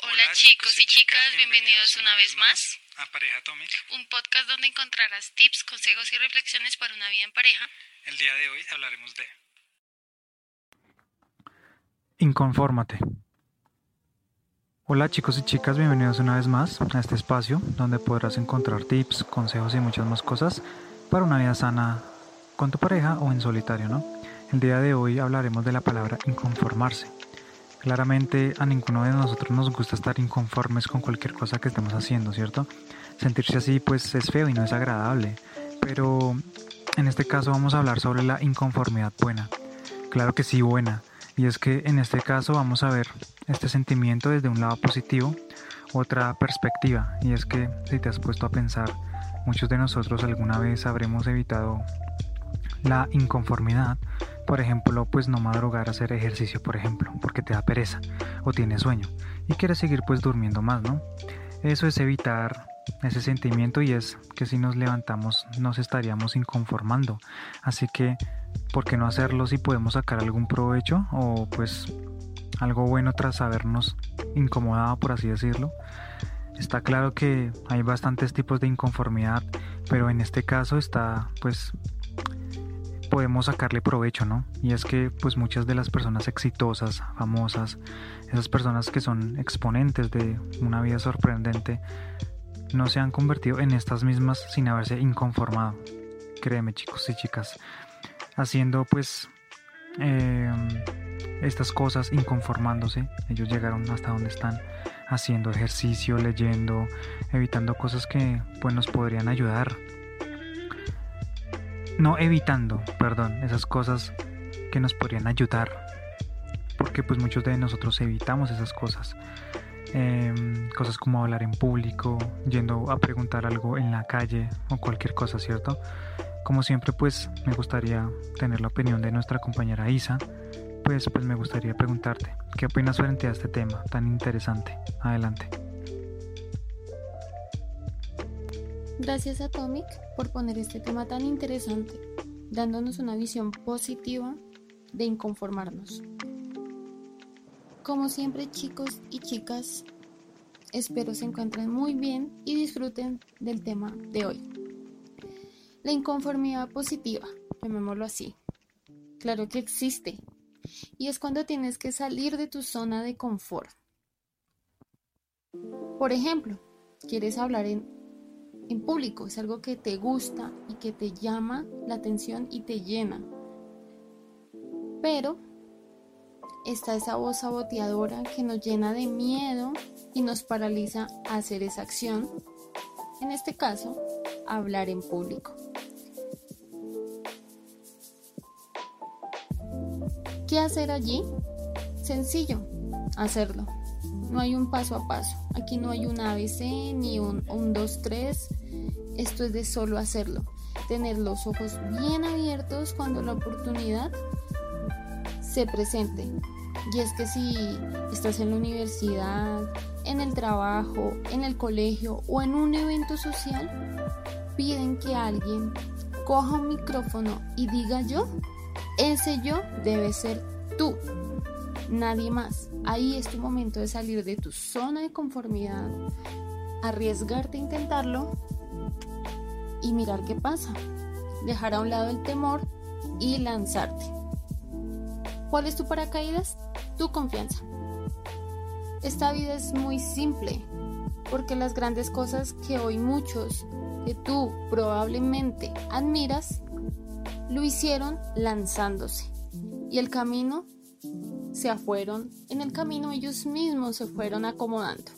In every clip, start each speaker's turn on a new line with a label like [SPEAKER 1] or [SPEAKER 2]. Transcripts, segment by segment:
[SPEAKER 1] Hola chicos y chicas, bienvenidos una vez más
[SPEAKER 2] a Pareja Atomic.
[SPEAKER 1] un podcast donde encontrarás tips, consejos y reflexiones para una vida en pareja.
[SPEAKER 2] El día de hoy hablaremos de
[SPEAKER 3] Inconfórmate. Hola chicos y chicas, bienvenidos una vez más a este espacio donde podrás encontrar tips, consejos y muchas más cosas para una vida sana con tu pareja o en solitario, ¿no? El día de hoy hablaremos de la palabra inconformarse. Claramente a ninguno de nosotros nos gusta estar inconformes con cualquier cosa que estemos haciendo, ¿cierto? Sentirse así pues es feo y no es agradable, pero en este caso vamos a hablar sobre la inconformidad buena. Claro que sí, buena. Y es que en este caso vamos a ver este sentimiento desde un lado positivo, otra perspectiva. Y es que si te has puesto a pensar, muchos de nosotros alguna vez habremos evitado la inconformidad por ejemplo, pues no madrugar a hacer ejercicio, por ejemplo, porque te da pereza o tienes sueño y quieres seguir pues durmiendo más, ¿no? Eso es evitar ese sentimiento y es que si nos levantamos nos estaríamos inconformando. Así que, ¿por qué no hacerlo si podemos sacar algún provecho o pues algo bueno tras habernos incomodado, por así decirlo? Está claro que hay bastantes tipos de inconformidad, pero en este caso está pues podemos sacarle provecho, ¿no? Y es que pues muchas de las personas exitosas, famosas, esas personas que son exponentes de una vida sorprendente, no se han convertido en estas mismas sin haberse inconformado. Créeme chicos y chicas, haciendo pues em, estas cosas, inconformándose, ellos llegaron hasta donde están, haciendo ejercicio, leyendo, evitando cosas que pues nos podrían ayudar no evitando, perdón, esas cosas que nos podrían ayudar, porque pues muchos de nosotros evitamos esas cosas. Em, cosas como hablar en público, yendo a preguntar algo en la calle o cualquier cosa, ¿cierto? Como siempre, pues me gustaría tener la opinión de nuestra compañera Isa. Pues, pues me gustaría preguntarte, ¿qué opinas frente a este tema tan interesante? Adelante.
[SPEAKER 4] Gracias a Tomic por poner este tema tan interesante, dándonos una visión positiva de inconformarnos. Como siempre chicos y chicas, espero se encuentren muy bien y disfruten del tema de hoy. La inconformidad positiva, llamémoslo así. Claro que existe. Y es cuando tienes que salir de tu zona de confort. Por ejemplo, quieres hablar en en público, es algo que te gusta y que te llama la atención y te llena. Pero está esa voz saboteadora que nos llena de miedo y nos paraliza a hacer esa acción. En este caso, hablar en público. ¿Qué hacer allí? Sencillo, hacerlo. No hay un paso a paso. Aquí no hay un ABC ni un 1, 2, 3. Esto es de solo hacerlo. Tener los ojos bien abiertos cuando la oportunidad se presente. Y es que si estás en la universidad, en el trabajo, en el colegio o en un evento social, piden que alguien coja un micrófono y diga yo, ese yo debe ser tú nadie más. Ahí es tu momento de salir de tu zona de conformidad, arriesgarte a intentarlo y mirar qué pasa. Dejar a un lado el temor y lanzarte. ¿Cuál es tu paracaídas? Tu confianza. Esta vida es muy simple, porque las grandes cosas que hoy muchos que tú probablemente admiras, lo hicieron lanzándose. Y el camino se fueron en el camino, ellos mismos se fueron acomodando.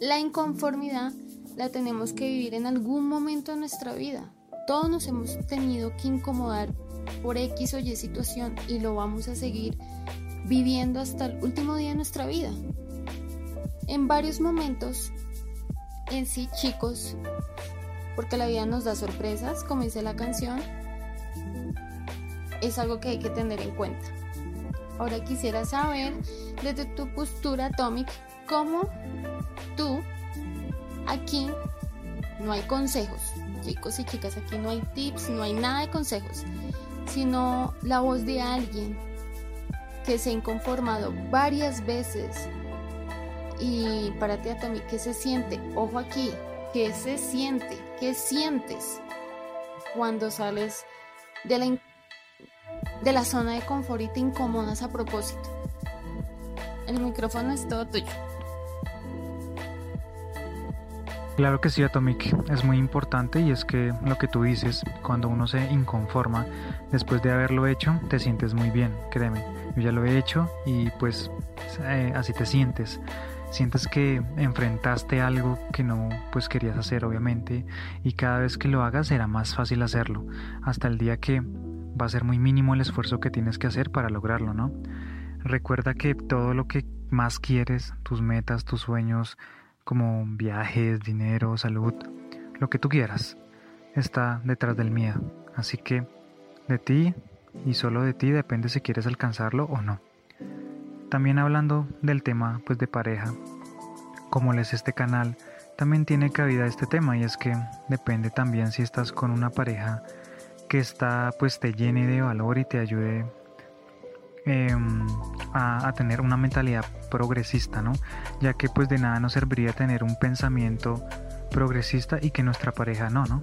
[SPEAKER 4] La inconformidad la tenemos que vivir en algún momento de nuestra vida. Todos nos hemos tenido que incomodar por X o Y situación y lo vamos a seguir viviendo hasta el último día de nuestra vida. En varios momentos, en sí chicos, porque la vida nos da sorpresas, como dice la canción, es algo que hay que tener en cuenta. Ahora quisiera saber desde tu postura atómica cómo tú aquí no hay consejos, chicos y chicas, aquí no hay tips, no hay nada de consejos, sino la voz de alguien que se ha inconformado varias veces Y para ti, Atomi, ¿qué se siente? Ojo aquí, ¿qué se siente? ¿Qué sientes cuando sales de la, de la zona de confort y te incomodas a propósito? El micrófono es todo tuyo.
[SPEAKER 3] Claro que sí, Atomic, es muy importante y es que lo que tú dices, cuando uno se inconforma, después de haberlo hecho, te sientes muy bien, créeme. Yo ya lo he hecho y pues eh, así te sientes. Sientes que enfrentaste algo que no pues querías hacer obviamente y cada vez que lo hagas será más fácil hacerlo, hasta el día que va a ser muy mínimo el esfuerzo que tienes que hacer para lograrlo, ¿no? Recuerda que todo lo que más quieres, tus metas, tus sueños, como viajes, dinero, salud, lo que tú quieras, está detrás del miedo. Así que de ti y solo de ti depende si quieres alcanzarlo o no. También hablando del tema pues de pareja, como les este canal, también tiene cabida este tema y es que depende también si estás con una pareja que está pues te llene de valor y te ayude A, tener una mentalidad progresista, ¿no? Ya que pues de nada nos serviría tener un pensamiento progresista y que nuestra pareja no, ¿no?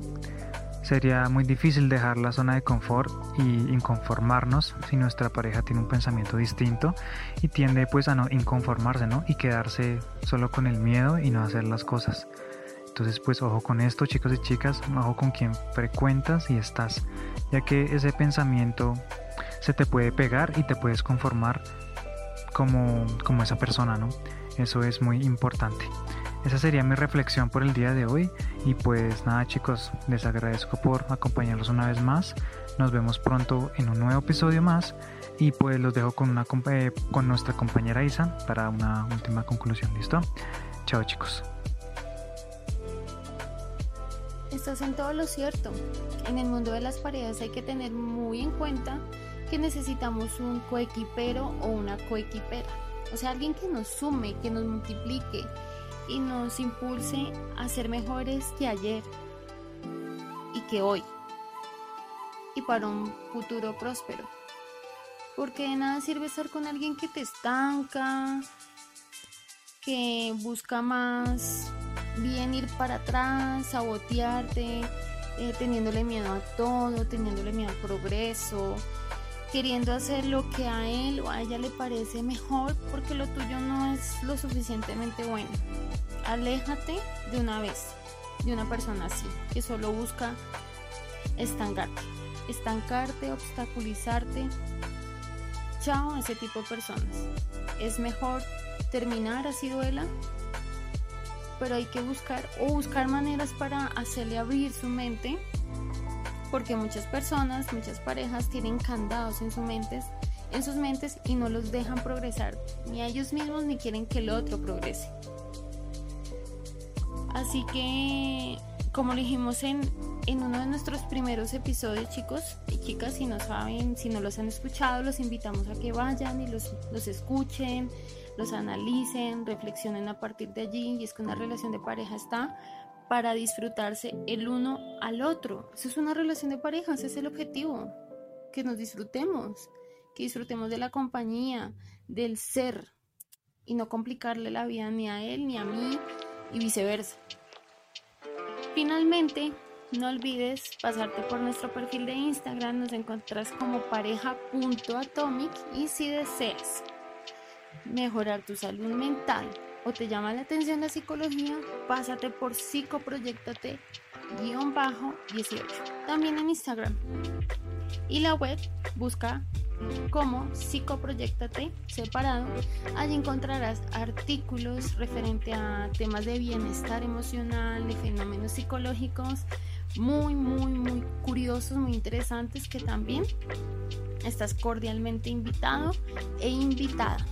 [SPEAKER 3] Sería muy difícil dejar la zona de confort y inconformarnos si nuestra pareja tiene un pensamiento distinto y tiende pues a no inconformarse, ¿no? Y quedarse solo con el miedo y no hacer las cosas. Entonces pues ojo con esto chicos y chicas, ojo con quien frecuentas y estás, ya que ese pensamiento se te puede pegar y te puedes conformar como, como esa persona, ¿no? Eso es muy importante. Esa sería mi reflexión por el día de hoy y pues nada chicos, les agradezco por acompañarlos una vez más. Nos vemos pronto en un nuevo episodio más y pues los dejo con, una, eh, con nuestra compañera Isa para una última conclusión. ¿Listo? Chao chicos.
[SPEAKER 4] Estás en todo lo cierto. En el mundo de las parejas hay que tener muy en cuenta que necesitamos un coequipero o una coequipera. O sea, alguien que nos sume, que nos multiplique y nos impulse a ser mejores que ayer y que hoy. Y para un futuro próspero. Porque de nada sirve estar con alguien que te estanca, que busca más bien ir para atrás, sabotearte, eh, teniéndole miedo a todo, teniéndole miedo al progreso, queriendo hacer lo que a él o a ella le parece mejor porque lo tuyo no es lo suficientemente bueno. Aléjate de una vez de una persona así, que solo busca estancarte, estancarte, obstaculizarte. Chao a ese tipo de personas. Es mejor terminar así duela, pero hay que buscar o buscar maneras para hacerle abrir su mente porque muchas personas, muchas parejas tienen candados en sus mentes, en sus mentes y no los dejan progresar, ni a ellos mismos ni quieren que el otro progrese. Así que, como dijimos en, en uno de nuestros primeros episodios, chicos y chicas, si no saben, si no los han escuchado, los invitamos a que vayan y los, los escuchen, los analicen, reflexionen a partir de allí. Y es que una relación de pareja está para disfrutarse el uno al otro. Eso es una relación de pareja, ese es el objetivo, que nos disfrutemos, que disfrutemos de la compañía, del ser y no complicarle la vida ni a él ni a mí y viceversa. Finalmente, no olvides pasarte por nuestro perfil de Instagram, nos encontrás como pareja.atomic y si deseas mejorar tu salud mental, o te llama la atención la psicología, pásate por psicoproyectate-18, también en Instagram. Y la web, busca como psicoproyectate separado. Allí encontrarás artículos referente a temas de bienestar emocional, de fenómenos psicológicos, muy, muy, muy curiosos, muy interesantes que también estás cordialmente invitado e invitada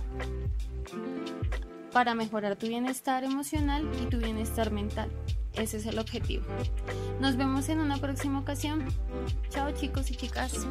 [SPEAKER 4] para mejorar tu bienestar emocional y tu bienestar mental. Ese es el objetivo. Nos vemos en una próxima ocasión. Chao chicos y chicas.